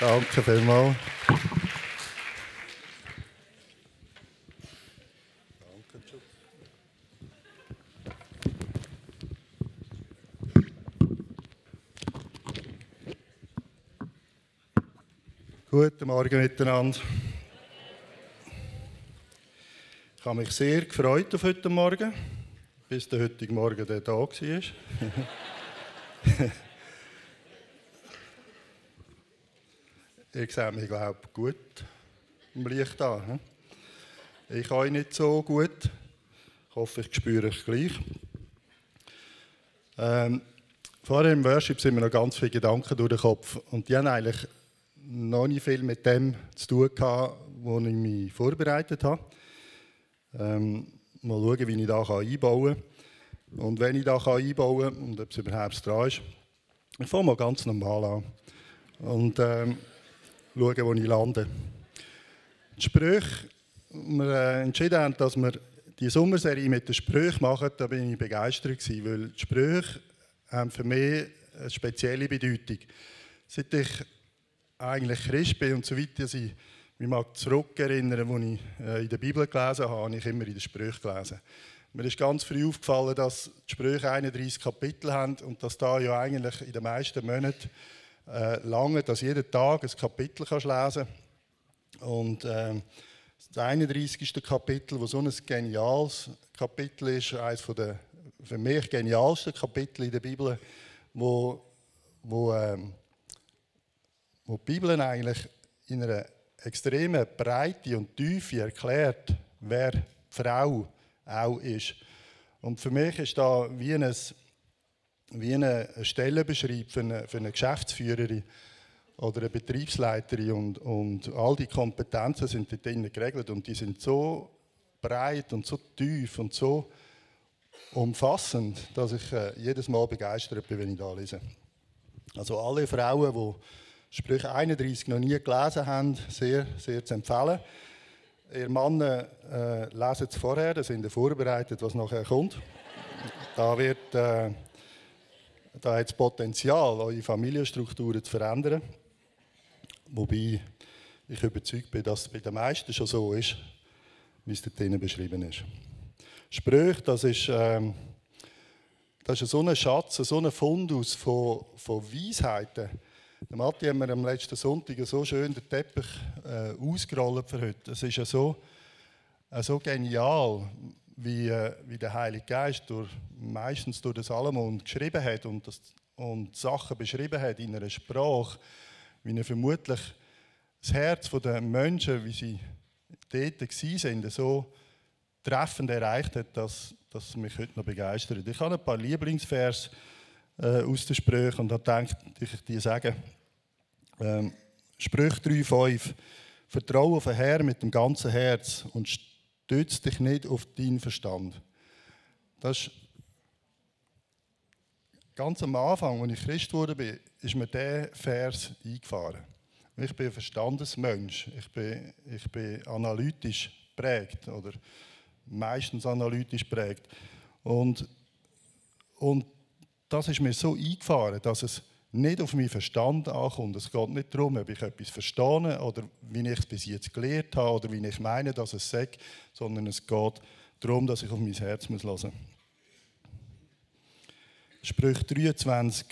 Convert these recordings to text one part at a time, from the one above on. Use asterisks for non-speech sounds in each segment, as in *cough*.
Danke vielmals. Guten Morgen miteinander. Ich habe mich sehr gefreut auf heute Morgen, bis der heutige Morgen der da war. *laughs* ich sehe mich, glaube ich, gut im Licht an. Ich euch nicht so gut. Ich hoffe, ich spüre euch gleich. Ähm, vorher im Worship sind mir noch ganz viele Gedanken durch den Kopf. Und die haben eigentlich noch nicht viel mit dem zu tun gehabt, wo ich mich vorbereitet habe. Ähm, mal schauen, wie ich das einbauen kann. Und wenn ich das einbauen kann und ob es überhaupt dran ist, ich fange mal ganz normal an. Und ähm, schauen, wo ich lande. Die Sprüche, wir äh, entschieden haben, dass wir die Sommerserie mit den Sprüchen machen, da bin ich begeistert gewesen, weil die Sprüche haben für mich eine spezielle Bedeutung. Seit ich eigentlich Christ bin und so weiter, ich mich mag zurückerinnern, als ich äh, in der Bibel gelesen habe, habe ich immer in den Sprüchen gelesen. Mir ist ganz früh aufgefallen, dass die Sprüche 31 Kapitel haben und dass da ja eigentlich in den meisten Monaten äh, lange, dass jeden Tag ein Kapitel kannst lesen Und äh, das 31. Kapitel, wo so ein geniales Kapitel ist, eines der für mich genialsten Kapitel in der Bibel, wo, wo, äh, wo die Bibel eigentlich in einer extremen Breite und Tiefe erklärt, wer die Frau auch ist. Und für mich ist da wie ein wie eine Stelle beschreibt für eine, für eine Geschäftsführerin oder eine Betriebsleiterin und, und all die Kompetenzen sind dort drinnen geregelt und die sind so breit und so tief und so umfassend, dass ich äh, jedes Mal begeistert bin, wenn ich da lese. Also alle Frauen, die Sprüche 31 noch nie gelesen haben, sehr, sehr zu empfehlen. Ihr Mann äh, lesen es vorher, da sind vorbereitet, was nachher kommt. Da wird äh, da hat das Potenzial, eure Familienstrukturen zu verändern. Wobei ich überzeugt bin, dass es bei den meisten schon so ist, wie es dort drinnen beschrieben ist. Sprüche, das ist, ähm, das ist so ein Schatz, so ein Fundus von, von Weisheiten. Der Matti hat mir am letzten Sonntag so schön den Teppich äh, ausgerollt für heute. Es ist ja so, äh, so genial, wie, äh, wie der Heilige Geist durch, meistens durch den Salomon geschrieben hat und, das, und Sachen beschrieben hat in einer Sprache, wie er vermutlich das Herz der Menschen, wie sie dort waren, so treffend erreicht hat, dass, dass mich heute noch begeistert. Ich habe ein paar Lieblingsvers äh, aus den Sprüchen und habe gedacht, ich dir sagen. Ähm, Sprüche 3,5 Vertraue auf den Herr mit dem ganzen Herz und Stütz dich nicht auf deinen Verstand. Das ist ganz am Anfang, als ich Christ wurde, ist mir dieser Vers eingefahren. Ich bin ein Verstandesmensch. Ich bin, ich bin analytisch prägt oder meistens analytisch prägt. Und, und das ist mir so eingefahren, dass es nicht auf meinen Verstand ankommt. Es geht nicht darum, ob ich etwas verstehe oder wie ich es bis jetzt gelernt habe oder wie ich meine, dass es sagt, sondern es geht darum, dass ich auf mein Herz muss hören muss. Sprüch 23,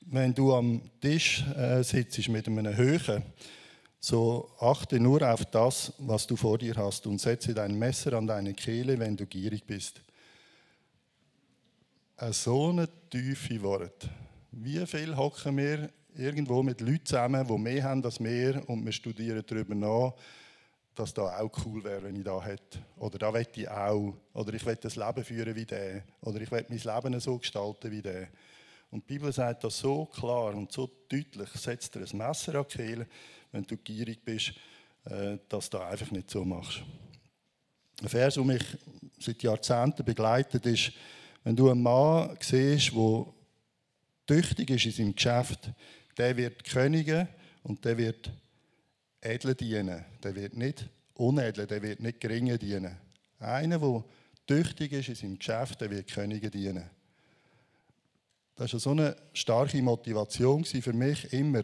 wenn du am Tisch äh, sitzt mit einem Höhen, so achte nur auf das, was du vor dir hast und setze dein Messer an deine Kehle, wenn du gierig bist. Ein so eine tiefe Wort. Wie viel hocken wir irgendwo mit Leuten zusammen, die mehr haben als wir und wir studieren darüber nach, dass das auch cool wäre, wenn ich da hätte. Oder da möchte ich auch. Oder ich möchte das Leben führen wie der. Oder ich möchte mein Leben so gestalten wie der. Und die Bibel sagt das so klar und so deutlich, setzt dir ein Messer an die Kehle, wenn du gierig bist, äh, dass du das einfach nicht so machst. Ein Vers, der mich seit Jahrzehnten begleitet, ist, wenn du einen Mann siehst, der tüchtig ist in seinem Geschäft, der wird Könige und der wird edle dienen. Der wird nicht unedle, der wird nicht geringe dienen. Einer, der tüchtig ist in seinem Geschäft, der wird Könige dienen. Das war so eine starke Motivation für mich, immer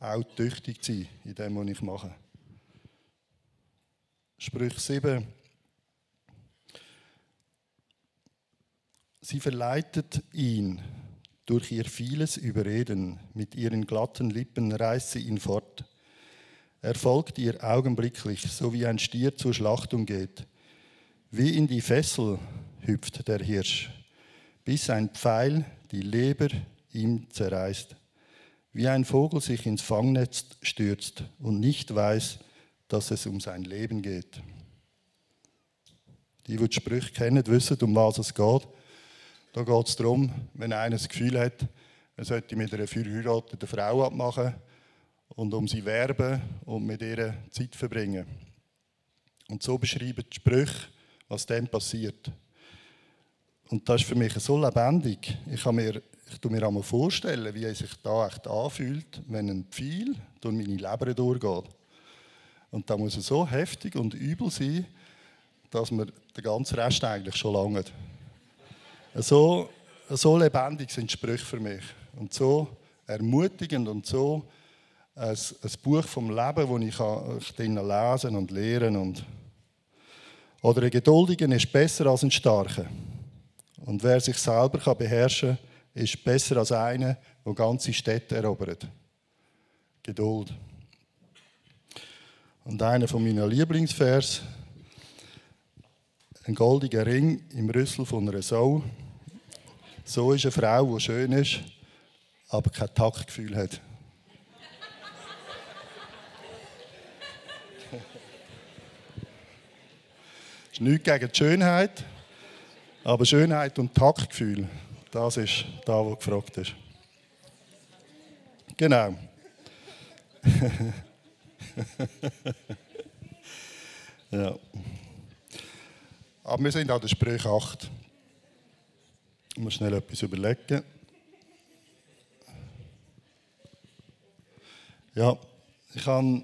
auch tüchtig zu sein in dem, was ich mache. Sprüch 7. Sie verleitet ihn durch ihr vieles Überreden. Mit ihren glatten Lippen reißt sie ihn fort. Er folgt ihr augenblicklich, so wie ein Stier zur Schlachtung geht. Wie in die Fessel hüpft der Hirsch, bis ein Pfeil die Leber ihm zerreißt. Wie ein Vogel sich ins Fangnetz stürzt und nicht weiß, dass es um sein Leben geht. Die, die die Sprüche kennen, wissen, um was es geht. Da geht es darum, wenn einer das Gefühl hat, er sollte mit einer verheirateten Frau abmachen und um sie werben und mit ihr Zeit verbringen. Und so beschreiben die Sprüche, was dem passiert. Und das ist für mich so lebendig. Ich kann mir, ich tue mir einmal vorstellen, wie es sich da echt anfühlt, wenn ein Pfeil durch meine Leber durchgeht. Und da muss es so heftig und übel sein, dass man den ganzen Rest eigentlich schon lange. So, so lebendig sind Sprüche für mich. Und so ermutigend und so ein, ein Buch vom Leben, das ich, kann, ich lesen und lernen und Oder ein Geduldiger ist besser als ein Starker. Und wer sich selber kann beherrschen kann, ist besser als einer, der ganze Städte erobert. Geduld. Und einer von meinen Lieblingsvers, ein goldiger Ring im Rüssel von einer Sau. So ist eine Frau, die schön ist, aber kein Taktgefühl hat. Das ist nichts gegen die Schönheit, aber Schönheit und Taktgefühl, das ist da, wo gefragt ist. Genau. *laughs* ja. Aber wir sind an der Sprüche 8. Ich muss schnell etwas überlegen. Ja, ich habe,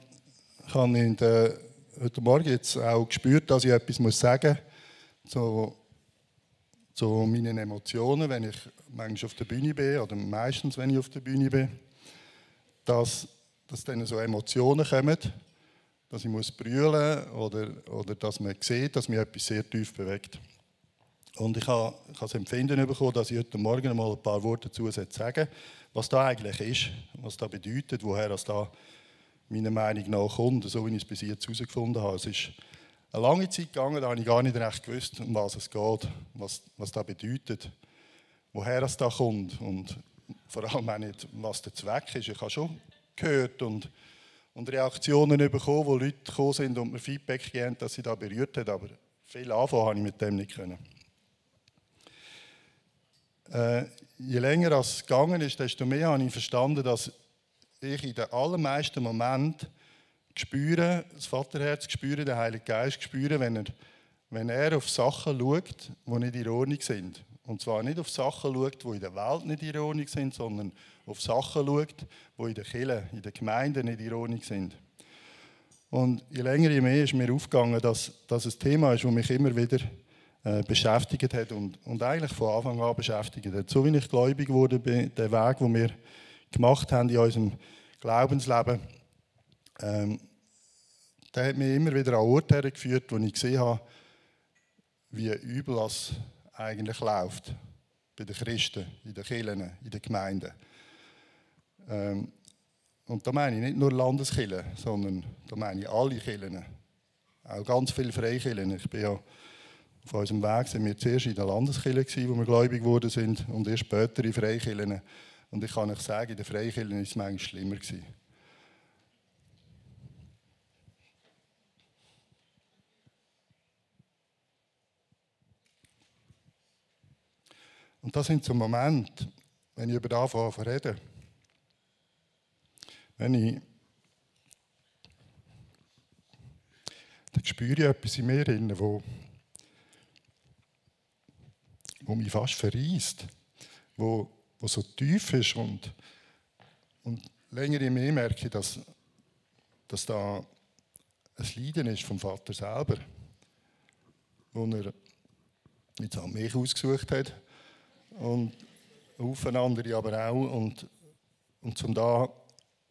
in der, heute Morgen jetzt auch gespürt, dass ich etwas sagen muss zu, zu meinen Emotionen, wenn ich manchmal auf der Bühne bin oder meistens, wenn ich auf der Bühne bin, dass, dass dann so Emotionen kommen, dass ich muss brüllen oder, oder dass man sieht, dass mich etwas sehr tief bewegt. Und ich habe, ich habe das Empfinden bekommen, dass ich heute Morgen mal ein paar Worte dazu sagen was da eigentlich ist, was das bedeutet, woher das da meiner Meinung nach kommt, so wie ich es bis jetzt herausgefunden habe. Es ist eine lange Zeit gegangen, da habe ich gar nicht recht gewusst, um was es geht, was, was das bedeutet, woher es da kommt und vor allem auch nicht, was der Zweck ist. Ich habe schon gehört und, und Reaktionen bekommen, wo Leute gekommen sind und mir Feedback gegeben dass sie da berührt haben, aber viel anfangen habe ich mit dem nicht können. Äh, je länger es gegangen ist, desto mehr habe ich verstanden, dass ich in den allermeisten Momenten spüre, das Vaterherz spüre, den Heiligen Geist spüre, wenn er, wenn er auf Sachen schaut, die nicht in Ordnung sind. Und zwar nicht auf Sachen schaut, die in der Welt nicht in Ordnung sind, sondern auf Sachen schaut, die in der Kirche, in der Gemeinde nicht in Ordnung sind. Und je länger, je mehr ist mir aufgegangen, dass das ein Thema ist, das mich immer wieder beschäftigt hat und, und eigentlich von Anfang an beschäftigt hat. So wie ich gläubig wurde, der Weg, den wir gemacht haben in unserem Glaubensleben, ähm, der hat mich immer wieder an Orte hergeführt, wo ich gesehen habe, wie übel das eigentlich läuft bei den Christen, in den Kirchen, in den Gemeinden. Ähm, und da meine ich nicht nur Landeskirchen, sondern da meine ich alle Kirchen. Auch ganz viele Freikirchen. Ich bin ja auf unserem Weg sind wir zuerst in der Landeskirche, wo wir gläubig geworden sind, und erst später in Freikirchen. Und ich kann euch sagen, in den Freikirchen war es manchmal schlimmer. Und das sind so Momente, wenn ich über das anfange reden. Wenn ich dann spüre ich etwas in mir, wo wo mich fast verreist, wo, wo so tief ist und, und länger in mir merke dass, dass da ein Leiden ist vom Vater selber, wo er jetzt auch mich ausgesucht hat und Haufen andere aber auch und, und zum da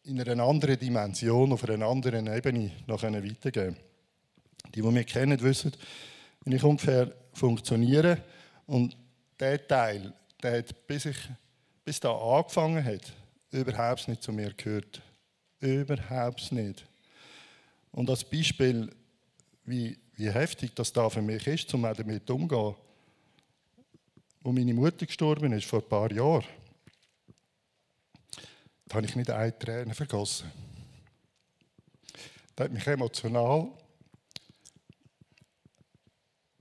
in einer anderen Dimension, auf einer anderen Ebene noch weitergeben Die, die mich kennen, wissen, wie ich ungefähr funktioniere. Und der Teil, der hat, bis, ich, bis da angefangen hat, überhaupt nicht zu mir gehört. Überhaupt nicht. Und als Beispiel, wie, wie heftig das da für mich ist, um damit umzugehen, wo meine Mutter gestorben ist, vor ein paar Jahren, da habe ich nicht eine Träne vergossen. Das hat mich emotional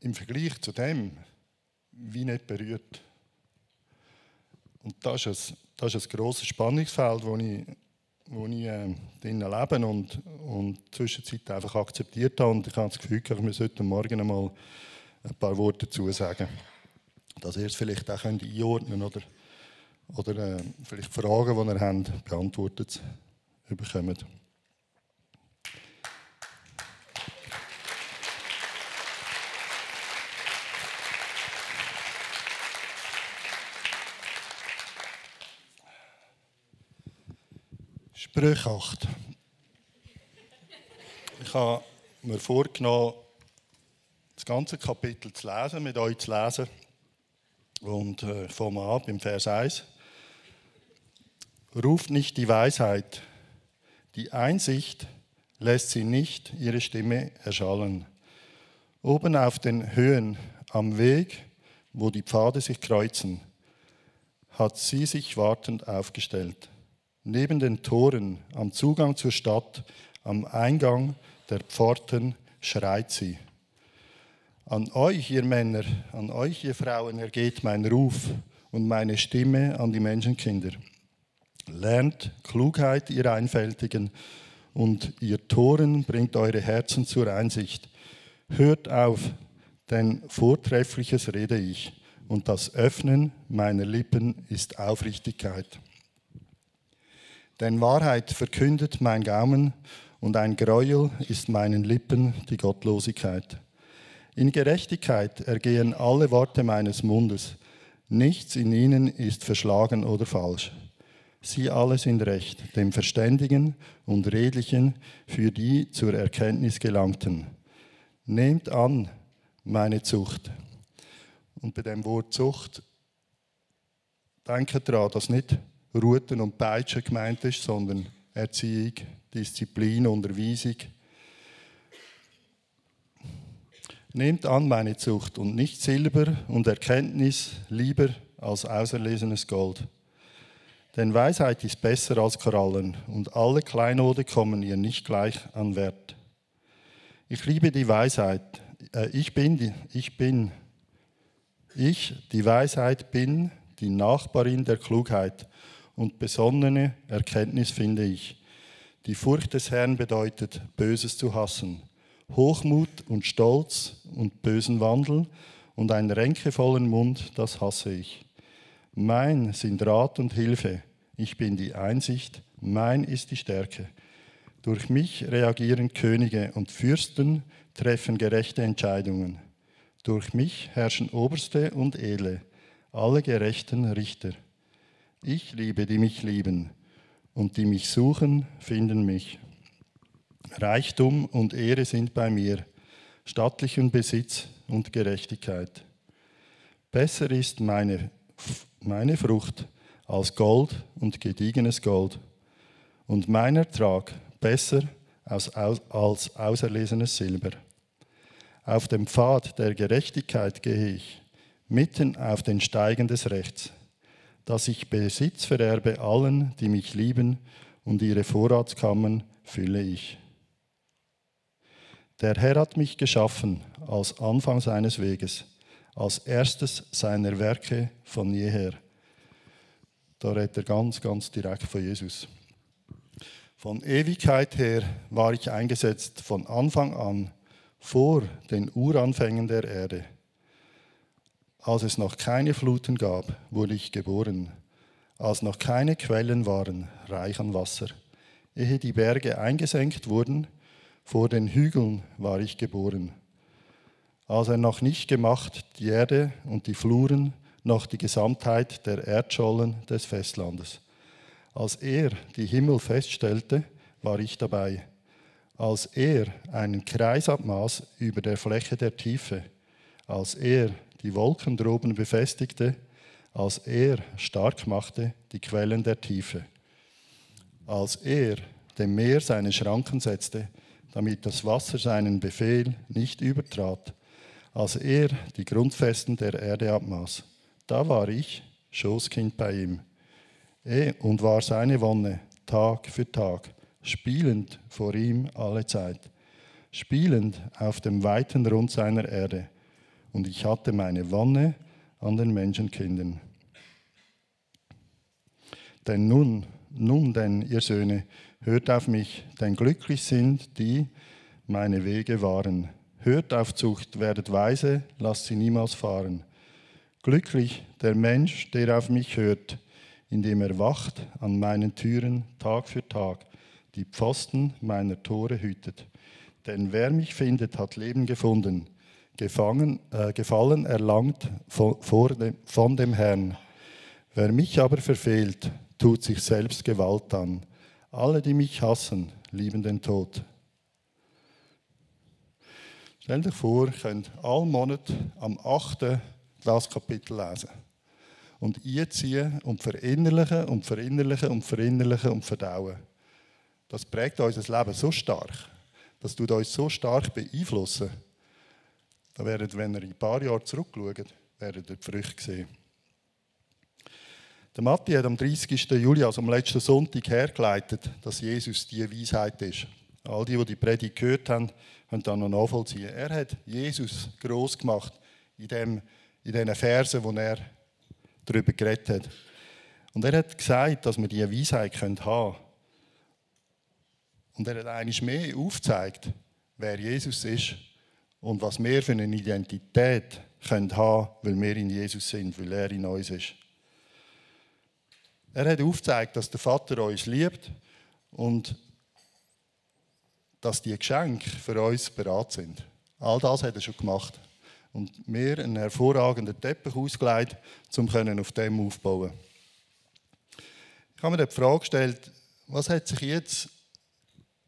im Vergleich zu dem wie nicht berührt. Und das ist ein, das ist ein grosses Spannungsfeld, wo ich, wo ich äh, drinnen lebe und, und zwischenzeit einfach akzeptiert habe. Und ich habe das Gefühl, müsse heute Morgen einmal ein paar Worte dazu sagen. Dass ihr es vielleicht auch einordnen könnt oder oder äh, vielleicht Fragen, die ihr habt, beantwortet bekommt. Sprüche 8. Ich habe mir vorgenommen, das ganze Kapitel zu lesen, mit euch zu lesen. Und äh, fangen wir an beim Vers 1 ruft nicht die Weisheit. Die Einsicht lässt sie nicht ihre Stimme erschallen. Oben auf den Höhen am Weg, wo die Pfade sich kreuzen, hat sie sich wartend aufgestellt. Neben den Toren, am Zugang zur Stadt, am Eingang der Pforten schreit sie. An euch, ihr Männer, an euch, ihr Frauen, ergeht mein Ruf und meine Stimme an die Menschenkinder. Lernt Klugheit, ihr Einfältigen, und ihr Toren bringt eure Herzen zur Einsicht. Hört auf, denn Vortreffliches rede ich, und das Öffnen meiner Lippen ist Aufrichtigkeit. Denn Wahrheit verkündet mein Gaumen, und ein Gräuel ist meinen Lippen die Gottlosigkeit. In Gerechtigkeit ergehen alle Worte meines Mundes, nichts in ihnen ist verschlagen oder falsch. Sie alle sind recht, dem Verständigen und Redlichen, für die zur Erkenntnis gelangten. Nehmt an meine Zucht. Und bei dem Wort Zucht denkt daran, dass nicht Ruten und Peitschen gemeint ist, sondern Erziehung, Disziplin, Unterweisung. Nehmt an meine Zucht und nicht Silber und Erkenntnis lieber als auserlesenes Gold denn Weisheit ist besser als Korallen und alle Kleinode kommen ihr nicht gleich an Wert. Ich liebe die Weisheit. Äh, ich bin, die, ich bin, ich, die Weisheit bin die Nachbarin der Klugheit und besonnene Erkenntnis finde ich. Die Furcht des Herrn bedeutet, Böses zu hassen, Hochmut und Stolz und bösen Wandel und einen ränkevollen Mund, das hasse ich. Mein sind Rat und Hilfe, ich bin die Einsicht, mein ist die Stärke. Durch mich reagieren Könige und Fürsten treffen gerechte Entscheidungen. Durch mich herrschen Oberste und Edle, alle gerechten Richter. Ich liebe, die mich lieben, und die mich suchen, finden mich. Reichtum und Ehre sind bei mir, stattlichen Besitz und Gerechtigkeit. Besser ist meine, meine Frucht als Gold und gediegenes Gold und mein Ertrag besser als, als auserlesenes Silber. Auf dem Pfad der Gerechtigkeit gehe ich, mitten auf den Steigen des Rechts, dass ich Besitz vererbe allen, die mich lieben, und ihre Vorratskammern fülle ich. Der Herr hat mich geschaffen als Anfang seines Weges, als erstes seiner Werke von jeher. Da redet er ganz, ganz direkt von Jesus. Von Ewigkeit her war ich eingesetzt, von Anfang an, vor den Uranfängen der Erde. Als es noch keine Fluten gab, wurde ich geboren. Als noch keine Quellen waren, reich an Wasser. Ehe die Berge eingesenkt wurden, vor den Hügeln war ich geboren. Als er noch nicht gemacht die Erde und die Fluren, noch die Gesamtheit der Erdschollen des Festlandes. Als er die Himmel feststellte, war ich dabei. Als er einen Kreis abmaß über der Fläche der Tiefe, als er die Wolken droben befestigte, als er stark machte die Quellen der Tiefe, als er dem Meer seine Schranken setzte, damit das Wasser seinen Befehl nicht übertrat, als er die Grundfesten der Erde abmaß. Da war ich Schoßkind bei ihm und war seine Wonne Tag für Tag, spielend vor ihm alle Zeit, spielend auf dem weiten Rund seiner Erde. Und ich hatte meine Wonne an den Menschenkindern. Denn nun, nun denn, ihr Söhne, hört auf mich, denn glücklich sind die, meine Wege waren. Hört auf Zucht, werdet weise, lasst sie niemals fahren. Glücklich der Mensch, der auf mich hört, indem er wacht an meinen Türen Tag für Tag, die Pfosten meiner Tore hütet. Denn wer mich findet, hat Leben gefunden, gefangen, äh, Gefallen erlangt von, dem, von dem Herrn. Wer mich aber verfehlt, tut sich selbst Gewalt an. Alle, die mich hassen, lieben den Tod. Stell dir vor, ihr könnt alle Monat am 8. das Kapitel lesen. Und einziehen und verinnerlichen und verinnerlichen und verinnerlichen und verdauen. Das prägt unser Leben so stark, das tut uns so stark beeinflussen. Da werdet, wenn ihr ein paar Jahre zurückschaut, werdet ihr die Früchte sehen. Der Matti hat am 30. Juli, also am letzten Sonntag, hergeleitet, dass Jesus die Weisheit ist. All die, die die Predigt gehört haben, können dann noch nachvollziehen. Er hat Jesus groß gemacht in, dem, in diesen Versen, wo er darüber geredet hat. Und er hat gesagt, dass wir diese Weisheit haben können. Und er hat eigentlich mehr aufgezeigt, wer Jesus ist und was wir für eine Identität haben können, weil wir in Jesus sind, weil er in uns ist. Er hat aufgezeigt, dass der Vater uns liebt und dass die Geschenke für uns bereit sind. All das hat er schon gemacht. Und mir einen hervorragenden Teppich ausgelegt, um auf dem aufbauen Ich habe mir die Frage gestellt, was hat sich jetzt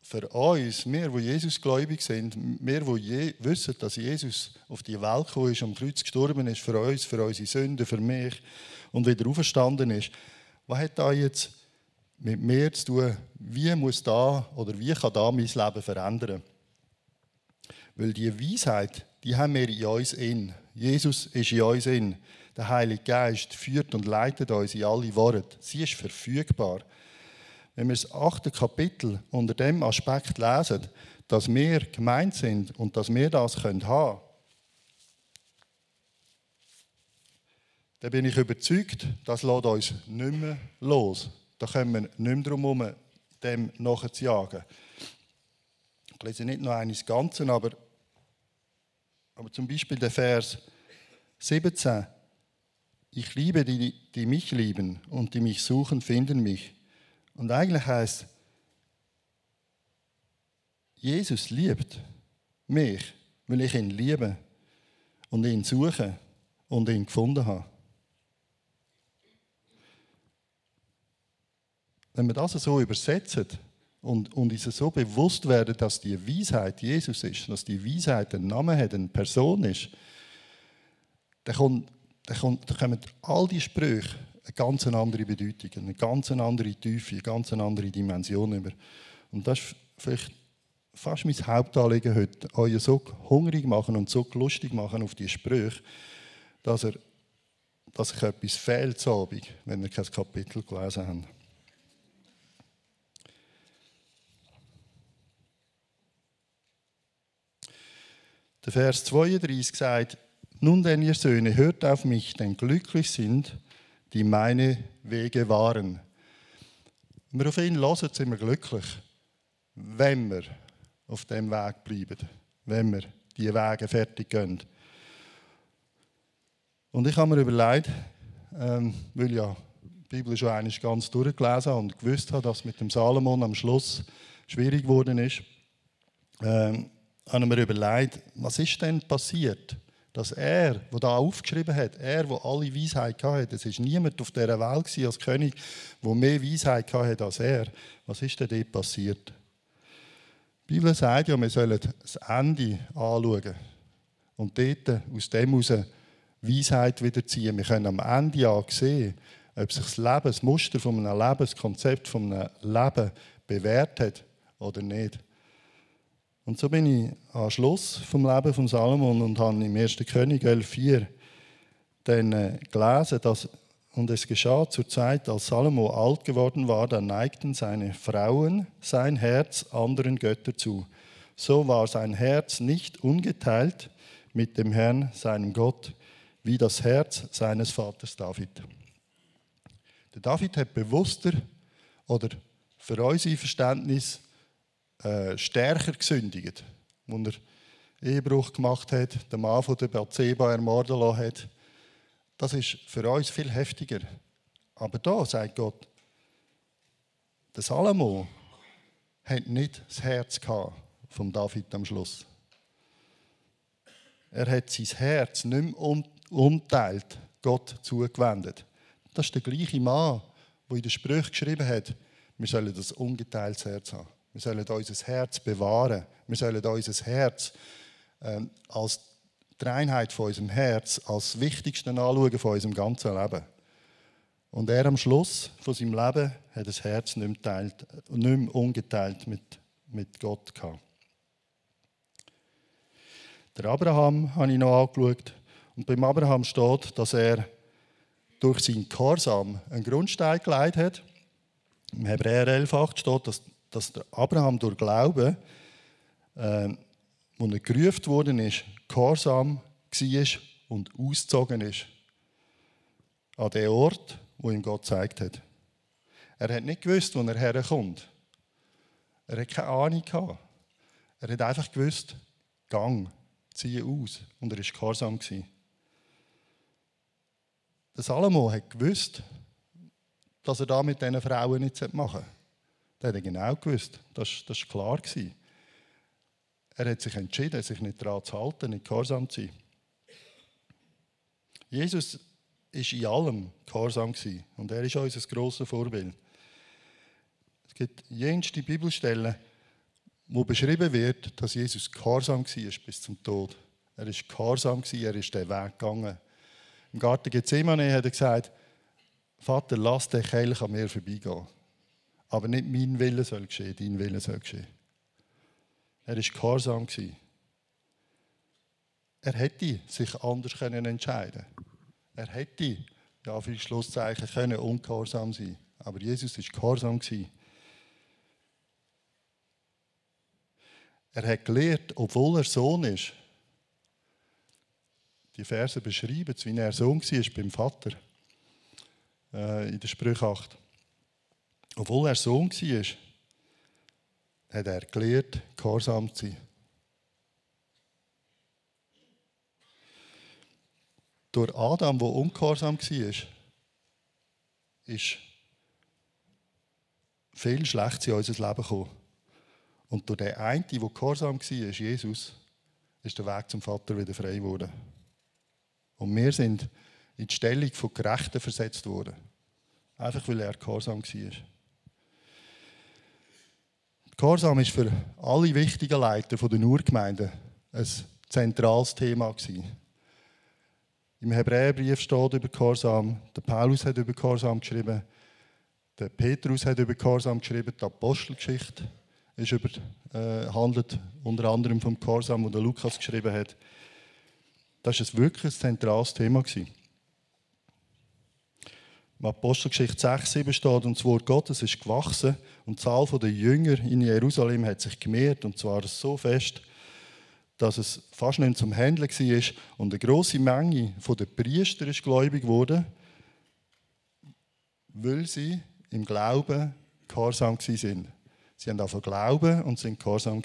für uns, wir, die Jesus gläubig sind, wir, die wissen, dass Jesus auf die Welt gekommen ist, am Kreuz gestorben ist, für uns, für unsere Sünden, für mich und wieder auferstanden ist, was hat da jetzt mit mir zu tun? Wie muss da oder wie kann da mein Leben verändern? Weil die Weisheit, die haben wir in uns in. Jesus ist in uns in. Der Heilige Geist führt und leitet uns in alle Worte. Sie ist verfügbar. Wenn wir das achte Kapitel unter dem Aspekt lesen, dass wir gemeint sind und dass wir das haben können, dann bin ich überzeugt, das lässt uns nicht mehr los. Da können wir nicht mehr darum herum, dem nachzujagen. Ich lese nicht nur eines Ganzen, aber, aber zum Beispiel der Vers 17. Ich liebe die, die mich lieben und die mich suchen, finden mich. Und eigentlich heißt Jesus liebt mich, weil ich ihn liebe und ihn suche und ihn gefunden habe. Wenn wir das so übersetzen und, und uns so bewusst werden, dass die Weisheit Jesus ist, dass die Weisheit einen Namen hat, eine Person ist, dann, kommt, dann, kommt, dann kommen all die Sprüche eine ganz andere Bedeutung, eine ganz andere Tiefe, eine ganz andere Dimension über. Und das ist vielleicht fast mein Hauptanliegen heute, euch so hungrig machen und so lustig machen auf die Sprüche, dass, er, dass euch etwas fehlt zu Abend, wenn ihr kein Kapitel gelesen habt. Der Vers 32 sagt, nun denn ihr Söhne, hört auf mich, denn glücklich sind, die meine Wege waren. Wenn wir auf ihn hören, sind wir glücklich, wenn wir auf dem Weg bleiben, wenn wir die Wege fertig gehen. Und ich habe mir überlegt, ähm, weil ja die Bibel schon eigentlich ganz durchgelesen habe und gewusst habe, dass mit dem Salomon am Schluss schwierig geworden ist, ähm, habe ich mir überlegt, was ist denn passiert, dass er, der da aufgeschrieben hat, er, der alle Weisheit hatte, es ist niemand auf dieser Welt als König, der mehr Weisheit hatte als er. Was ist denn dort passiert? Die Bibel sagt ja, wir sollen das Ende anschauen und dort aus dem heraus Weisheit wiederziehen. Wir können am Ende ja sehen, ob sich das Leben, das Muster von einem Leben, von einem Leben bewährt hat oder nicht. Und so bin ich am Schluss vom Leben von Salomon und habe im 1. König 11,4 dann äh, gelesen, dass und es geschah zur Zeit, als Salomo alt geworden war, da neigten seine Frauen sein Herz anderen Götter zu. So war sein Herz nicht ungeteilt mit dem Herrn, seinem Gott, wie das Herz seines Vaters David. Der David hat bewusster oder für unser Verständnis äh, stärker gesündigt, wo er Ehebruch gemacht hat, den Mann von der Bathseba ermorden lassen hat. Das ist für uns viel heftiger. Aber da sagt Gott, der Salomo hat nicht das Herz gehabt vom David am Schluss. Er hat sein Herz nicht mehr unteilt Gott zugewendet. Das ist der gleiche Mann, der in den Sprüchen geschrieben hat, wir sollen das ungeteiltes Herz haben. Wir sollen unser Herz bewahren. Wir sollen unser Herz ähm, als die Reinheit von unserem Herz als das Wichtigste anschauen von unserem ganzen Leben. Und er am Schluss von seinem Leben hat das Herz nicht mehr, teilt, nicht mehr ungeteilt mit, mit Gott gehabt. Der Abraham habe ich noch angeschaut. Und beim Abraham steht, dass er durch seinen Gehorsam einen Grundstein geleitet hat. Im Hebräer 11,8 steht, dass dass der Abraham durch Glauben, äh, wo er gerufen worden ist, gehorsam war und ausgezogen ist an den Ort, wo ihm Gott gezeigt hat. Er hat nicht gewusst, wo er herkommt. Er hat keine Ahnung gehabt. Er hat einfach gewusst, Gang, ziehe aus. Und er war gehorsam. Der Salomo hat gewusst, dass er da mit diesen Frauen nicht machen sollte. Der hat genau gewusst, das, das war klar. Er hat sich entschieden, sich nicht daran zu halten, nicht gehorsam zu sein. Jesus war in allem gehorsam und er ist unser grosses Vorbild. Es gibt jenste Bibelstellen, wo beschrieben wird, dass Jesus gehorsam war bis zum Tod. Er war gehorsam, er ist den Weg gegangen. Im Garten Gethsemane hat er gesagt, Vater, lass den Kelch an mir vorbeigehen. Aber nicht mein Wille soll geschehen, dein Wille soll geschehen. Er war gehorsam. Er hätte sich anders können entscheiden Er hätte, ja, für Schlusszeichen, können ungehorsam sein Aber Jesus war gehorsam. Er hat gelehrt, obwohl er Sohn ist, die Verse beschreiben, wie er Sohn war beim Vater. Äh, in der Sprüche 8. Obwohl er Sohn war, hat er gelernt, gehorsam zu sein. Durch Adam, der ungehorsam war, ist viel Schlechtes in unser Leben gekommen. Und durch den einen, der gehorsam war, Jesus, ist der Weg zum Vater wieder frei geworden. Und wir sind in die Stellung von Gerechten versetzt worden. Einfach weil er gehorsam war. Gehorsam ist für alle wichtigen Leiter der Urgemeinden ein zentrales Thema. Im Hebräerbrief steht über Gehorsam, der Paulus hat über Gehorsam geschrieben, der Petrus hat über Gehorsam geschrieben, die Apostelgeschichte ist über, äh, handelt unter anderem vom Gehorsam, der Lukas geschrieben hat. Das war wirklich ein zentrales Thema. Gewesen. Im Apostelgeschichte 6, 7 steht, und das Wort Gottes ist gewachsen und die Zahl der Jünger in Jerusalem hat sich gemehrt, und zwar so fest, dass es fast nicht zum Handeln war und eine grosse Menge der Priester ist gläubig wurde, weil sie im Glauben gehorsam sind. Sie haben einfach Glauben und sind gehorsam.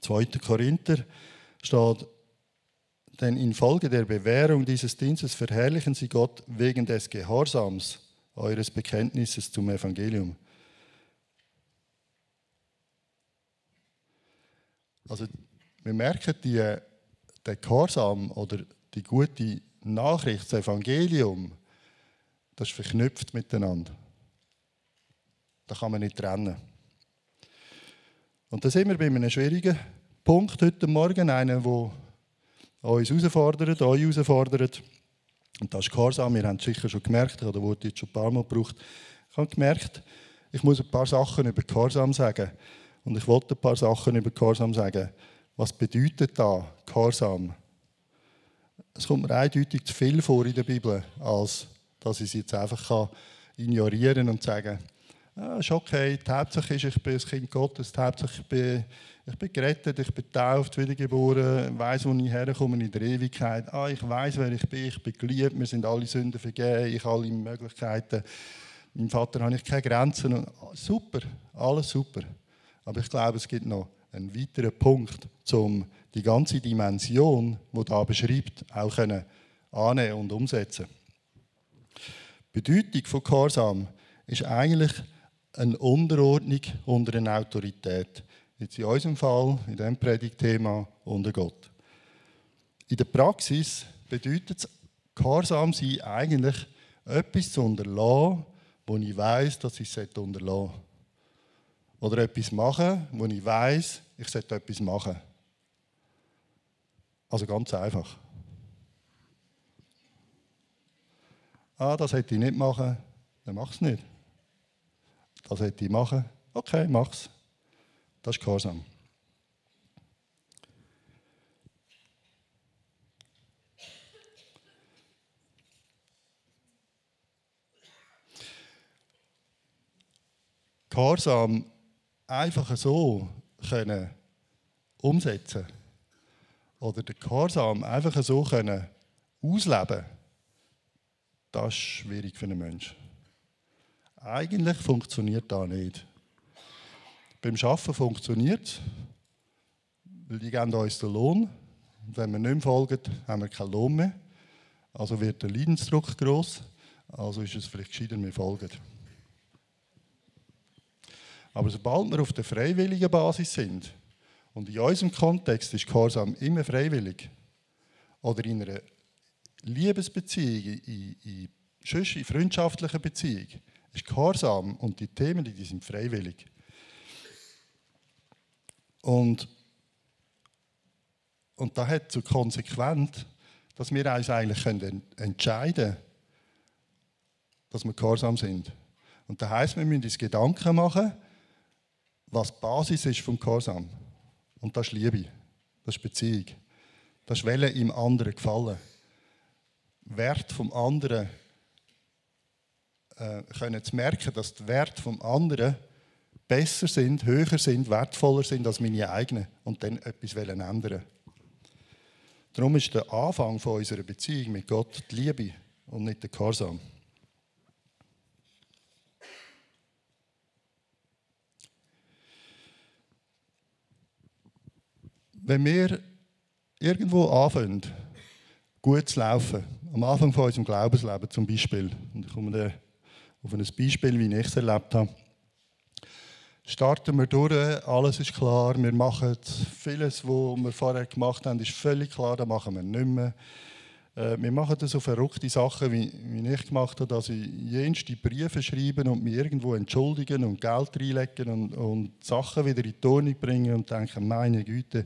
2. Korinther steht, denn infolge der Bewährung dieses Dienstes verherrlichen sie Gott wegen des Gehorsams eures Bekenntnisses zum Evangelium. Also wir merken, die der Gehorsam oder die gute Nachricht, das Evangelium, das ist verknüpft miteinander. Da kann man nicht trennen. Und da sind wir bei einem schwierigen Punkt heute Morgen, einer, der uns herausfordert, euch herausfordert. Und das ist Gehorsam. Wir haben es sicher schon gemerkt, ich habe das Wort jetzt schon ein paar Mal gebraucht. Ich habe gemerkt, ich muss ein paar Sachen über Gehorsam sagen. Und ich wollte ein paar Sachen über Gehorsam sagen. Was bedeutet da Gehorsam? Es kommt mir eindeutig zu viel vor in der Bibel, als dass ich es jetzt einfach ignorieren kann und sagen ah, ist okay, die Hauptsache ist, ich bin ein Kind Gottes, die Hauptsache ich bin, ich bin gerettet, ich bin getauft, wiedergeboren, weiß, wo ich herkomme in der Ewigkeit. Ah, ich weiß, wer ich bin, ich bin geliebt, wir sind alle Sünden vergeben, ich habe alle Möglichkeiten. Meinem Vater habe ich keine Grenzen. Super, alles super. Aber ich glaube, es gibt noch einen weiteren Punkt, um die ganze Dimension, die da beschreibt, auch können annehmen und umsetzen. Die Bedeutung von Gehorsam ist eigentlich eine Unterordnung unter einer Autorität. Jetzt in unserem Fall, in diesem Predigtthema, unter Gott. In der Praxis bedeutet es, Gehorsam sein eigentlich etwas zu unterlassen, wo ich weiß, dass ich es unterlassen sollte. Oder etwas machen, wo ich weiß, ich sollte etwas machen. Also ganz einfach. Ah, das hätte ich nicht machen, dann mach es nicht. Das hätte ich machen, okay, mach's. Das ist Gehorsam. Gehorsam einfach so können umsetzen oder den Gehorsam einfach so können ausleben, das ist schwierig für einen Menschen. Eigentlich funktioniert das nicht. Beim Arbeiten funktioniert es, weil die geben uns den Lohn. Und wenn wir nicht mehr folgen, haben wir keinen Lohn mehr. Also wird der Leidensdruck groß. Also ist es vielleicht gescheiter, wir folgen. Aber sobald wir auf der freiwilligen Basis sind, und in unserem Kontext ist Gehorsam immer freiwillig, oder in einer Liebesbeziehung, in, in, in, freundschaftlicher Beziehung, ist Gehorsam und die Themen, die sind freiwillig. Und, und das hat zur Konsequenz, dass wir uns eigentlich entscheiden können, dass wir gehorsam sind. Und das heisst, wir müssen uns Gedanken machen, was die Basis ist vom Gehorsam. Und das ist Liebe, das ist Beziehung. Das ist Welle im anderen gefallen. Wert vom anderen äh, können zu merken, dass die Werte vom anderen besser sind, höher sind, wertvoller sind als meine eigenen und dann etwas ändern Darum ist der Anfang von unserer Beziehung mit Gott die Liebe und nicht der Gehorsam. wenn wir irgendwo anfangen, gut zu laufen, am Anfang von unserem Glaubensleben zum Beispiel, und ich komme da auf ein Beispiel, wie ich es erlebt habe, starten wir durch, alles ist klar, wir machen vieles, was wir vorher gemacht haben, ist völlig klar, das machen wir nicht mehr. Äh, wir machen so verrückte Sachen, wie, ich gemacht habe, dass ich jenste Briefe schreibe und mich irgendwo entschuldigen und Geld reinlegen und, und Sachen wieder in die Tonung bringen und denken, meine Güte,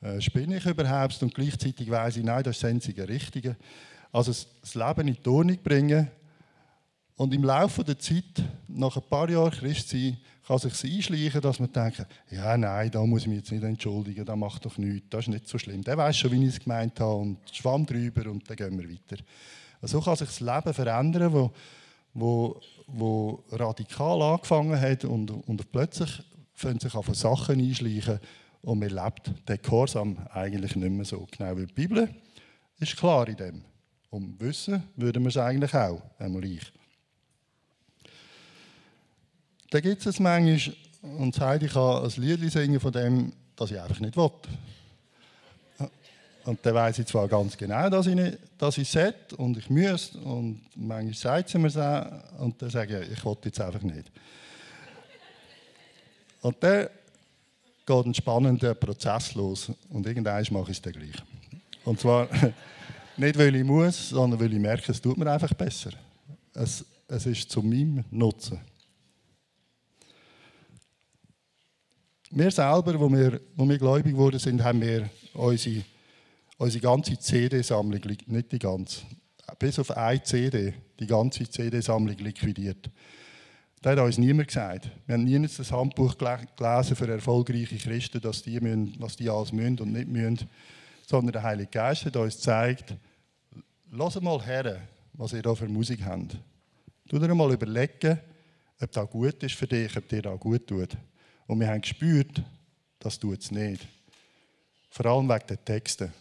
äh, spinne ich überhaupt? Und gleichzeitig weiß ich, nein, das ist das einzige Richtige. Also das Leben in die Tonung bringen und im Laufe der Zeit, nach ein paar Jahren Christsein, kann sich einschleichen, dass man denkt, ja, nein, da muss ich mich jetzt nicht entschuldigen, das macht doch nichts, das ist nicht so schlimm. Der weiß schon, wie ich es gemeint habe und schwamm drüber und dann gehen wir weiter. So kann sich das Leben verändern, wo, wo, wo radikal angefangen hat und, und plötzlich fangen sich auf Sachen einschleichen und man lebt den Gehorsam eigentlich nicht mehr so. Genau wie die Bibel ist klar in dem. Um Wissen würden wir es eigentlich auch, einmal ich. Da gibt es manchmal, und ich kann ein Lied singen von dem, das ich einfach nicht will. Und dann weiß ich zwar ganz genau, dass ich, nicht, dass ich es und ich müsste, und manchmal sagt sie mir es und dann sage ich, ich will jetzt einfach nicht. Und dann geht ein spannender Prozess los, und irgendwann mache ich es dann gleich. Und zwar *laughs* nicht, weil ich muss, sondern weil ich merke, es tut mir einfach besser. Es, es ist zu meinem Nutzen. Wir selber, wo wir, wo wir gläubig geworden sind, haben wir unsere, unsere ganze CD-Sammlung, nicht die ganze, bis auf eine CD, die ganze CD-Sammlung liquidiert. Das hat uns niemand gesagt. Wir haben nie das Handbuch gelesen für erfolgreiche Christen, dass die müssen, was die alles müssen und nicht müssen, sondern der Heilige Geist hat uns gezeigt, lass mal her, was ihr da für Musik habt. Tu dir mal überlegen, ob das gut ist für dich, ob dir das gut tut. Und wir haben gespürt, das tut es nicht. Vor allem wegen den Texten.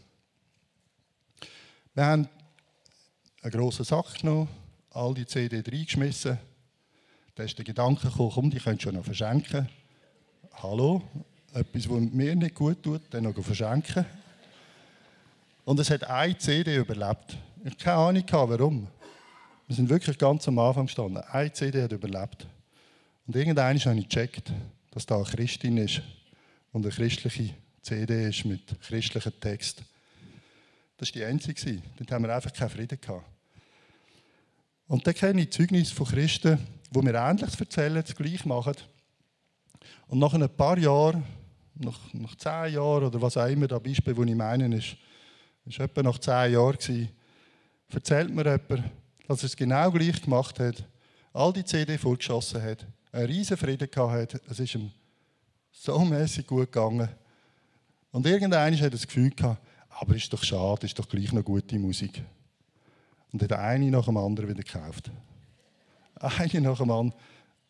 Wir haben einen grossen Sack genommen, all die CD reingeschmissen da ist der Gedanke gekommen, komm, die könnt schon noch verschenken. Hallo, etwas, was mir nicht gut tut, dann noch verschenken. Und es hat eine CD überlebt. Ich habe keine Ahnung, warum. Wir sind wirklich ganz am Anfang gestanden. Eine CD hat überlebt. Und irgendwann habe ich gecheckt, dass da eine Christin ist und eine christliche CD ist mit christlichem Text. Das war die einzige. Dort haben wir einfach keinen Frieden gehabt. Und dann kenne ich Zeugnis von Christen, wo mir Ähnliches erzählen, das gleich machen. Und nach ein paar Jahren, nach, nach zehn Jahren oder was auch immer, das Beispiel, das ich meine, ist, ist etwa nach zehn Jahren gewesen, erzählt mir jemand, dass er es genau gleich gemacht hat, all die CD vorgeschossen hat, einen riesen Frieden gehabt es ist ihm so mäßig gut gegangen. Und irgendwann hat das Gefühl gehabt, aber ist doch schade, ist doch gleich noch gute Musik. Und hat eine nach dem anderen wieder gekauft eine nach dem anderen.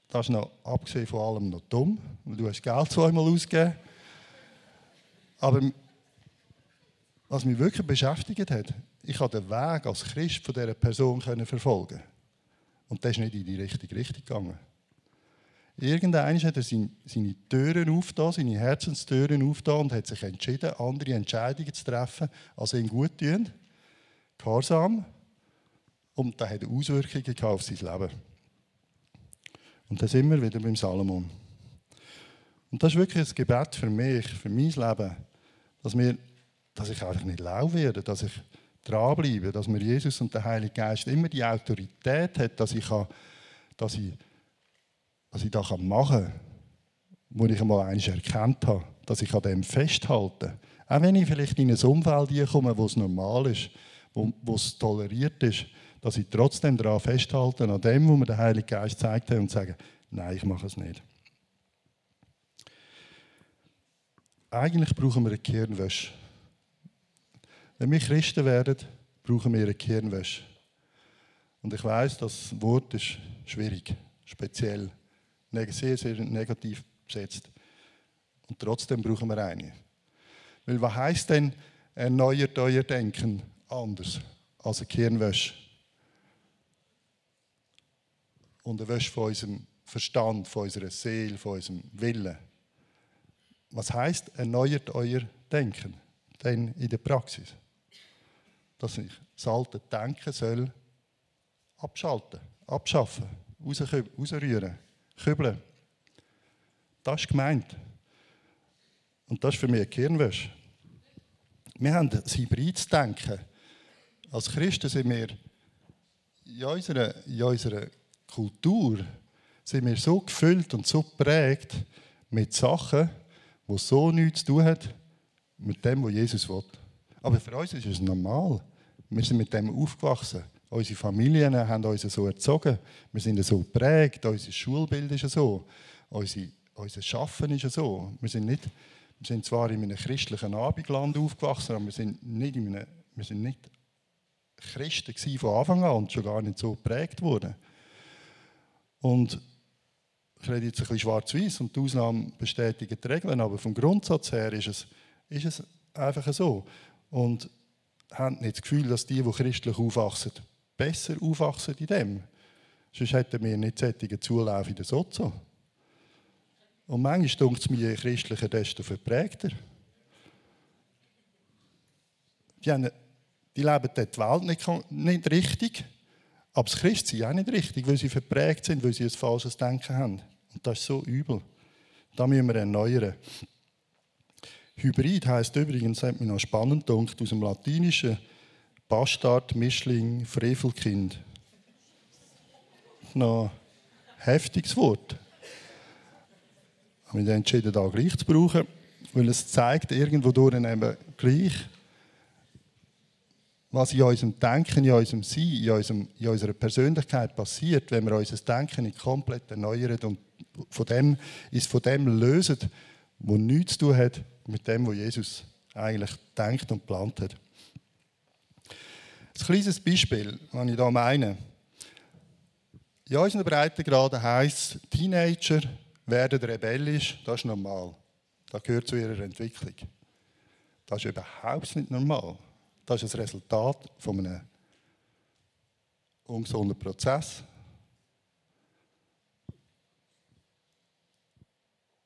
Das ist noch, abgesehen von allem, noch dumm, weil du hast Geld zweimal ausgegeben. Aber was mich wirklich beschäftigt hat, ich habe den Weg als Christ von dieser Person verfolgen Und das ist nicht in die richtige Richtung gegangen. Irgendwann hat er seine Türen aufgetan, seine Herzenstüren aufgetan und hat sich entschieden, andere Entscheidungen zu treffen, als ihm gut tun. Gehorsam. Und das hat Auswirkungen auf sein Leben. Und da sind wir wieder beim Salomon. Und das ist wirklich ein Gebet für mich, für mein Leben, dass, wir, dass ich einfach nicht lau werde, dass ich dranbleibe, dass mir Jesus und der Heilige Geist immer die Autorität hat, dass ich, kann, dass ich, dass ich das machen kann, wo ich einmal eines erkannt habe, dass ich an dem festhalte. Auch wenn ich vielleicht in ein Umfeld komme, wo es normal ist, wo, wo es toleriert ist, dass ich trotzdem daran festhalte, an dem, was mir der Heilige Geist zeigt hat und sage, nein, ich mache es nicht. Eigentlich brauchen wir eine Kirnwäsche. Wenn wir Christen werden, brauchen wir eine Kirnwäsche. Und ich weiß, das Wort ist schwierig, speziell, sehr, sehr negativ besetzt. Und trotzdem brauchen wir eine. Weil was heißt denn, erneuert euer Denken anders als eine Kirnwäsche? und eine Wäsche von unserem Verstand, von unserer Seele, von unserem Willen. Was heißt erneuert euer Denken? Denn in der Praxis. Dass ich das alte Denken soll abschalten, abschaffen, rausrühren, kübeln. Das ist gemeint. Und das ist für mich eine Kirnwäsche. Wir haben das Hybrid-Denken. Als Christen sind wir in unserer, in unserer Kultur sind wir so gefüllt und so geprägt mit Sachen, die so nichts zu tun haben mit dem, was Jesus will. Aber für uns ist es normal. Wir sind mit dem aufgewachsen. Unsere Familien haben uns so erzogen. Wir sind so geprägt. Unser Schulbild ist so. Unser, unser Schaffen ist so. Wir sind, nicht, wir sind zwar in einem christlichen Abendland aufgewachsen, aber wir sind nicht, in einem, wir sind nicht Christen von Anfang an und schon gar nicht so geprägt worden. Und ich rede jetzt ein bisschen schwarz-weiß und die Ausnahmen bestätigen die Regeln, aber vom Grundsatz her ist es, ist es einfach so. Und haben nicht das Gefühl, dass die, die christlich aufwachsen, besser aufwachsen in dem. Sonst hätten wir nicht solche Zulauf in der Sozo. Und manchmal denkt es mir, christlicher, desto verprägter. Die, haben, die leben dort die Welt nicht, nicht richtig. Aber das Christsein auch nicht richtig, weil sie verprägt sind, weil sie ein falsches Denken haben. Und das ist so übel. Da müssen wir erneuern. Hybrid heißt übrigens, hat mich noch spannend gedacht, aus dem Latinischen Bastard, Mischling, Frevelkind. Noch ein heftiges Wort. Ich habe mich entschieden, da gleich zu brauchen, weil es zeigt irgendwo durch eben gleich, was in unserem Denken, in unserem Sein, in, unserem, in unserer Persönlichkeit passiert, wenn wir unser Denken komplett erneuern und von dem, ist von dem lösen, was nichts zu tun hat mit dem, was Jesus eigentlich denkt und geplant hat. Ein kleines Beispiel, was ich hier meine. In unseren Breitengraden heisst es, Teenager werden rebellisch, das ist normal. Das gehört zu ihrer Entwicklung. Das ist überhaupt nicht normal. Das ist das Resultat von einem ungesunden Prozess.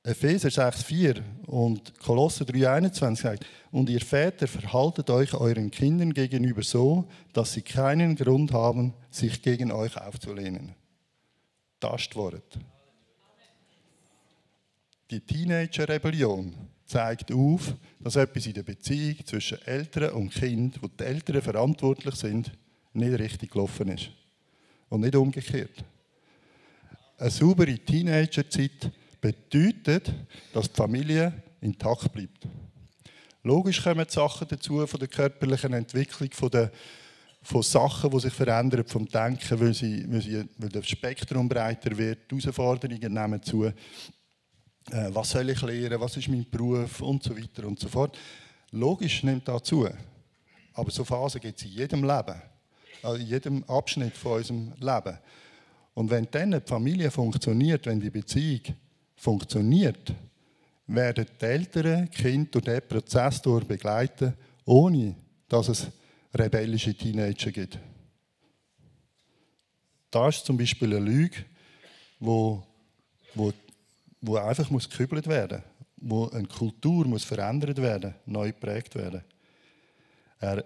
Epheser 6,4 und Kolosser 3,21 sagt, und ihr Väter verhaltet euch euren Kindern gegenüber so, dass sie keinen Grund haben, sich gegen euch aufzulehnen. Das Wort. Die Teenager-Rebellion zeigt auf, dass etwas in der Beziehung zwischen Eltern und Kind, wo die Eltern verantwortlich sind, nicht richtig gelaufen ist. Und nicht umgekehrt. Eine saubere Teenagerzeit bedeutet, dass die Familie intakt bleibt. Logisch kommen die Sachen dazu von der körperlichen Entwicklung, von, der, von Sachen, die sich verändern, vom Denken, weil, sie, weil, sie, weil das Spektrum breiter wird, die Herausforderungen nehmen zu. Äh, was soll ich lernen, was ist mein Beruf und so weiter und so fort. Logisch nimmt das zu. Aber so Phasen gibt es in jedem Leben, also in jedem Abschnitt von unserem Leben. Und wenn dann die Familie funktioniert, wenn die Beziehung funktioniert, werden die Eltern Kind durch diesen Prozess durch begleiten, ohne dass es rebellische Teenager gibt. Das ist zum Beispiel eine Lüge, wo, wo wo einfach muss gekübelt werden wo eine Kultur muss verändert werden, neu geprägt werden. Er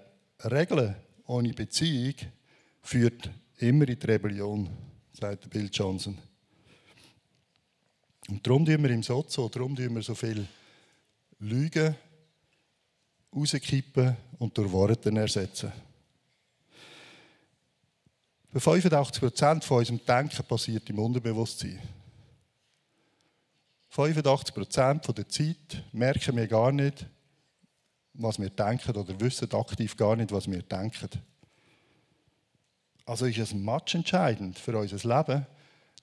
Regeln ohne Beziehung führt immer in die Rebellion, sagt Bill Johnson. Und darum tun wir im Sozo, darum tun wir so viel Lügen rauskippen und durch Worte ersetzen. Bei 85% von unserem Denken passiert im Unterbewusstsein. 85 Prozent der Zeit merken wir gar nicht, was wir denken oder wissen aktiv gar nicht, was wir denken. Also ist es match entscheidend für unser Leben,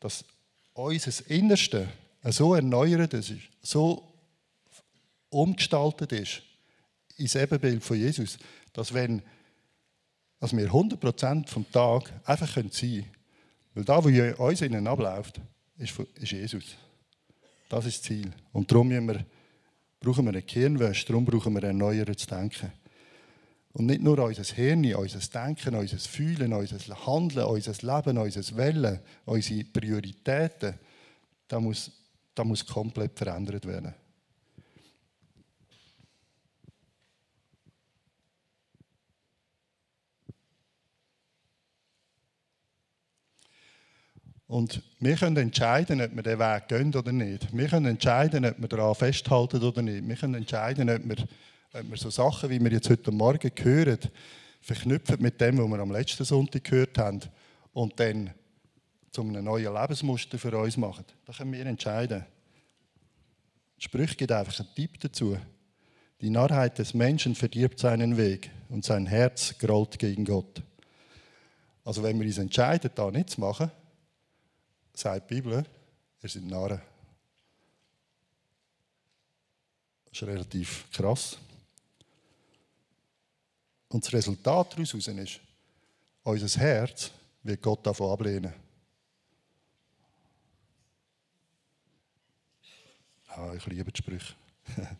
dass unser Innerste so erneuert ist, so umgestaltet ist, ins Ebenbild von Jesus, dass wenn dass wir 100% vom Tag einfach sein können. Weil da, wo in uns innen abläuft, ist, Jesus. Das ist das Ziel. Und darum wir, brauchen wir eine Gehirnwäsche, darum brauchen wir erneuertes Denken. Und nicht nur unser Hirn, unser Denken, unser Fühlen, unser Handeln, unser Leben, unser Wellen, unsere Prioritäten, das muss, das muss komplett verändert werden. Und wir können entscheiden, ob wir den Weg gehen oder nicht. Wir können entscheiden, ob wir daran festhalten oder nicht. Wir können entscheiden, ob wir, ob wir so Sachen, wie wir jetzt heute Morgen hören, verknüpfen mit dem, was wir am letzten Sonntag gehört haben und dann zu einem neuen Lebensmuster für uns machen. Das können wir entscheiden. Die Sprüche gibt einfach einen Tipp dazu. Die Narrheit des Menschen verdirbt seinen Weg und sein Herz grollt gegen Gott. Also wenn wir uns entscheiden, da nichts zu machen, sagt die Bibel, ihr seid Narren. Das ist relativ krass. Und das Resultat daraus ist, unser Herz wird Gott davon ablehnen. Ah, ich liebe die Sprüche. *laughs*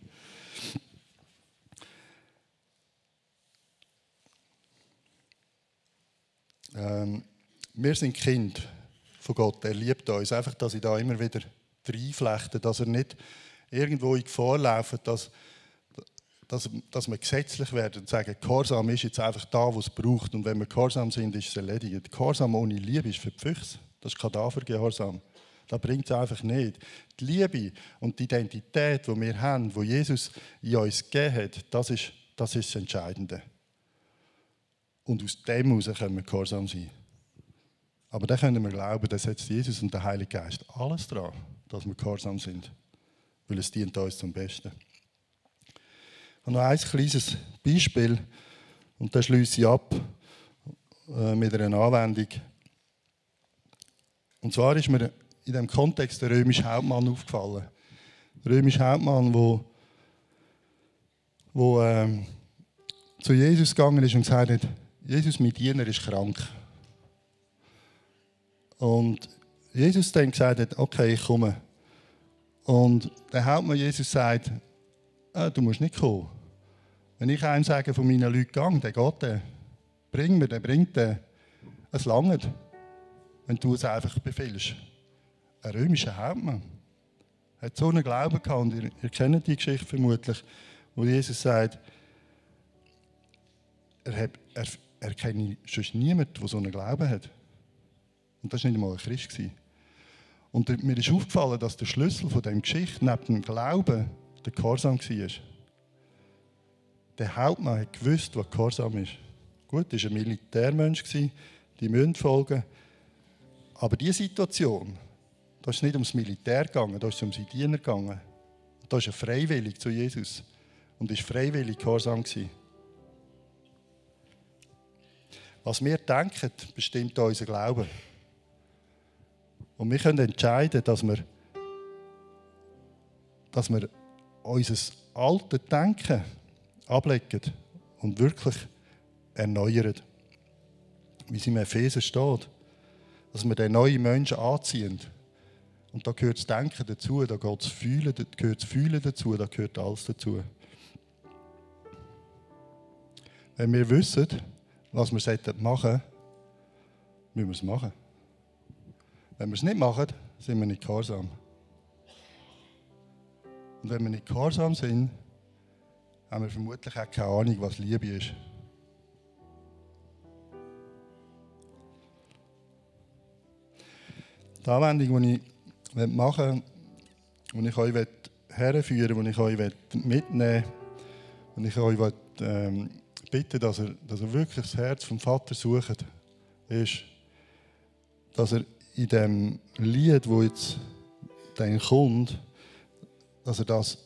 ähm, wir sind Kind von Gott. Er liebt uns. Einfach, dass ich da immer wieder reinflechte, dass er nicht irgendwo in Gefahr läuft, dass, dass, dass wir gesetzlich werden und sagen, Gehorsam ist jetzt einfach da, wo es braucht. Und wenn wir Gehorsam sind, ist es erledigt. Gehorsam ohne Liebe ist für die Füchse. Das ist Kadavergehorsam. Das bringt es einfach nicht. Die Liebe und die Identität, die wir haben, die Jesus in uns gegeben hat, das ist das, ist das Entscheidende. Und aus dem heraus können wir gehorsam sein. Aber dann können wir glauben, dass jetzt Jesus und der Heilige Geist alles dran, dass wir gehorsam sind. Weil es dient uns zum Besten. Und noch ein kleines Beispiel, und dann schließe ich ab äh, mit einer Anwendung. Und zwar ist mir in diesem Kontext der römische Hauptmann aufgefallen. Der römische Hauptmann, der wo, ähm, zu Jesus gegangen ist und gesagt hat, Jesus, mein Diener ist krank. Und Jesus dann gesagt hat, okay, ich komme. Und der Hauptmann Jesus sagt, ah, du musst nicht kommen. Wenn ich einem sage von meinen Leuten, gang, der geht, der bring mir, der bringt den. Es langt, wenn du es einfach befehlst. Ein römischer Hauptmann hat so einen Glauben gehabt, und ihr, ihr kennt die Geschichte vermutlich, wo Jesus sagt, er, hat, er, er kenne sonst niemanden, der so einen Glauben hat. Und das war nicht einmal ein Christ. Und mir ist aufgefallen, dass der Schlüssel von dieser Geschichte neben dem Glauben der Gehorsam war. Der Hauptmann hat gewusst, was Gehorsam ist. Gut, er war ein Militärmensch, die müssen folgen. Aber diese Situation, da ist nicht ums Militär gegangen, da ist es um seine Diener gegangen. Da ist er freiwillig zu Jesus und ist freiwillig gehorsam gewesen. Was wir denken, bestimmt unser Glauben. Und wir können entscheiden, dass wir, dass wir unser altes Denken ablegen und wirklich erneuern. Wie es im Epheser steht. Dass wir den neuen Menschen anziehen. Und da gehört das Denken dazu, da gehört das Fühlen, da gehört das Fühlen dazu, da gehört alles dazu. Wenn wir wissen, was wir machen sollten, müssen wir es machen. Wenn wir es nicht machen, sind wir nicht gehorsam. Und wenn wir nicht gehorsam sind, haben wir vermutlich auch keine Ahnung, was Liebe ist. Die Anwendung, die ich machen möchte, die ich euch herführen die ich euch mitnehmen will, und ich euch ähm, bitte, dass er, dass er wirklich das Herz vom Vater sucht, ist, dass er in dem Lied, wo jetzt dann kommt, dass er das,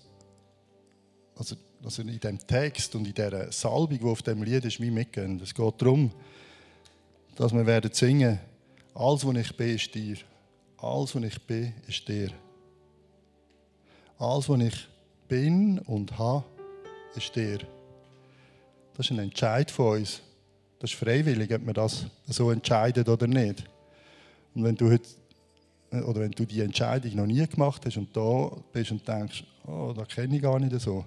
also, dass er in dem Text und in der Salbung, die auf dem Lied ist, wie mitgehen. Es geht darum, dass wir werden singen, alles, was ich bin, ist dir. Alles, was ich bin, ist dir. Alles, was ich bin und habe, ist dir. Das ist ein Entscheid von uns. Das ist freiwillig, ob man das so entscheidet oder nicht. Und wenn du heute, oder wenn du die Entscheidung noch nie gemacht hast und da bist und denkst, oh, das kenne ich gar nicht so,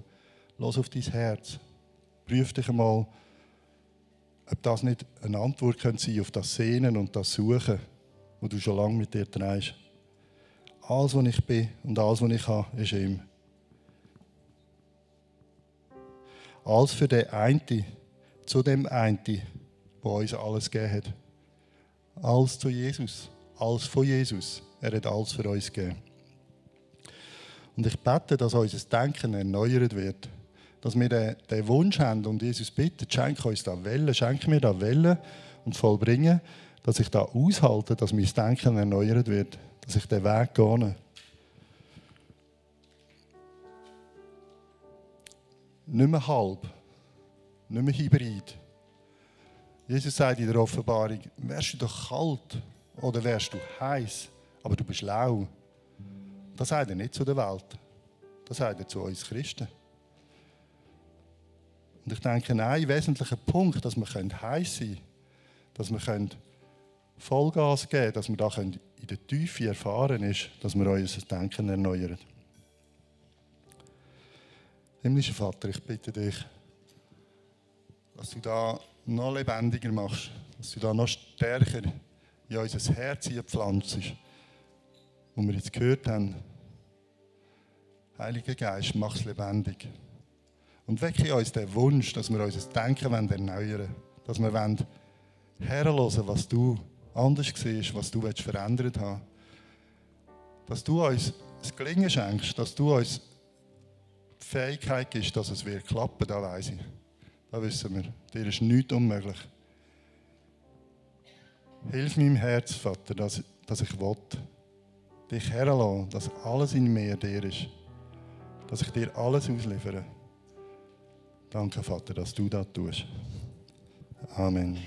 lass auf dein Herz. Prüf dich einmal, ob das nicht eine Antwort könnte sein auf das Sehnen und das Suchen, wo du schon lange mit dir trägst. Alles, was ich bin und alles, was ich habe, ist ihm. Alles für den einen, zu dem einen, der uns alles gegeben hat. Alles zu Jesus alles von Jesus. Er hat alles für uns gegeben. Und ich bete, dass unser Denken erneuert wird. Dass wir den, Wunsch haben und Jesus bittet, schenke uns da Welle, schenke mir da Welle und vollbringen, dass ich da aushalte, dass mein Denken erneuert wird, dass ich den Weg gehe. Nicht mehr halb, nicht mehr hybrid. Jesus sagt in der Offenbarung, wärst du doch kalt oder wärst du heiß, aber du bist lau. Das sagt er nicht zu der Welt. Das sagt er zu uns Christen. Und ich denke, ein wesentlicher Punkt, dass wir heiß sein können, dass wir Vollgas geben dass wir da in der Tiefe erfahren, ist, dass wir unser Denken erneuern. Himmlischer Vater, ich bitte dich, dass du da noch lebendiger machst, dass du da noch stärker in unser Herz pflanzt, wo wir jetzt gehört haben, Heiliger Geist, mach es lebendig. Und wecke uns den Wunsch, dass wir unser Denken erneuern wollen. Dass wir hören was du anders siehst, was du verändert hast. dass du uns das Gelingen schenkst, dass du uns die Fähigkeit gibst, dass es wird klappen, da weiß ich. Da wissen wir, dir ist nichts unmöglich. Hilf meinem Herz, Vater, dass, dass ich will, dich herlassen, dass alles in mir dir ist. Dass ich dir alles ausliefere. Danke, Vater, dass du das tust. Amen.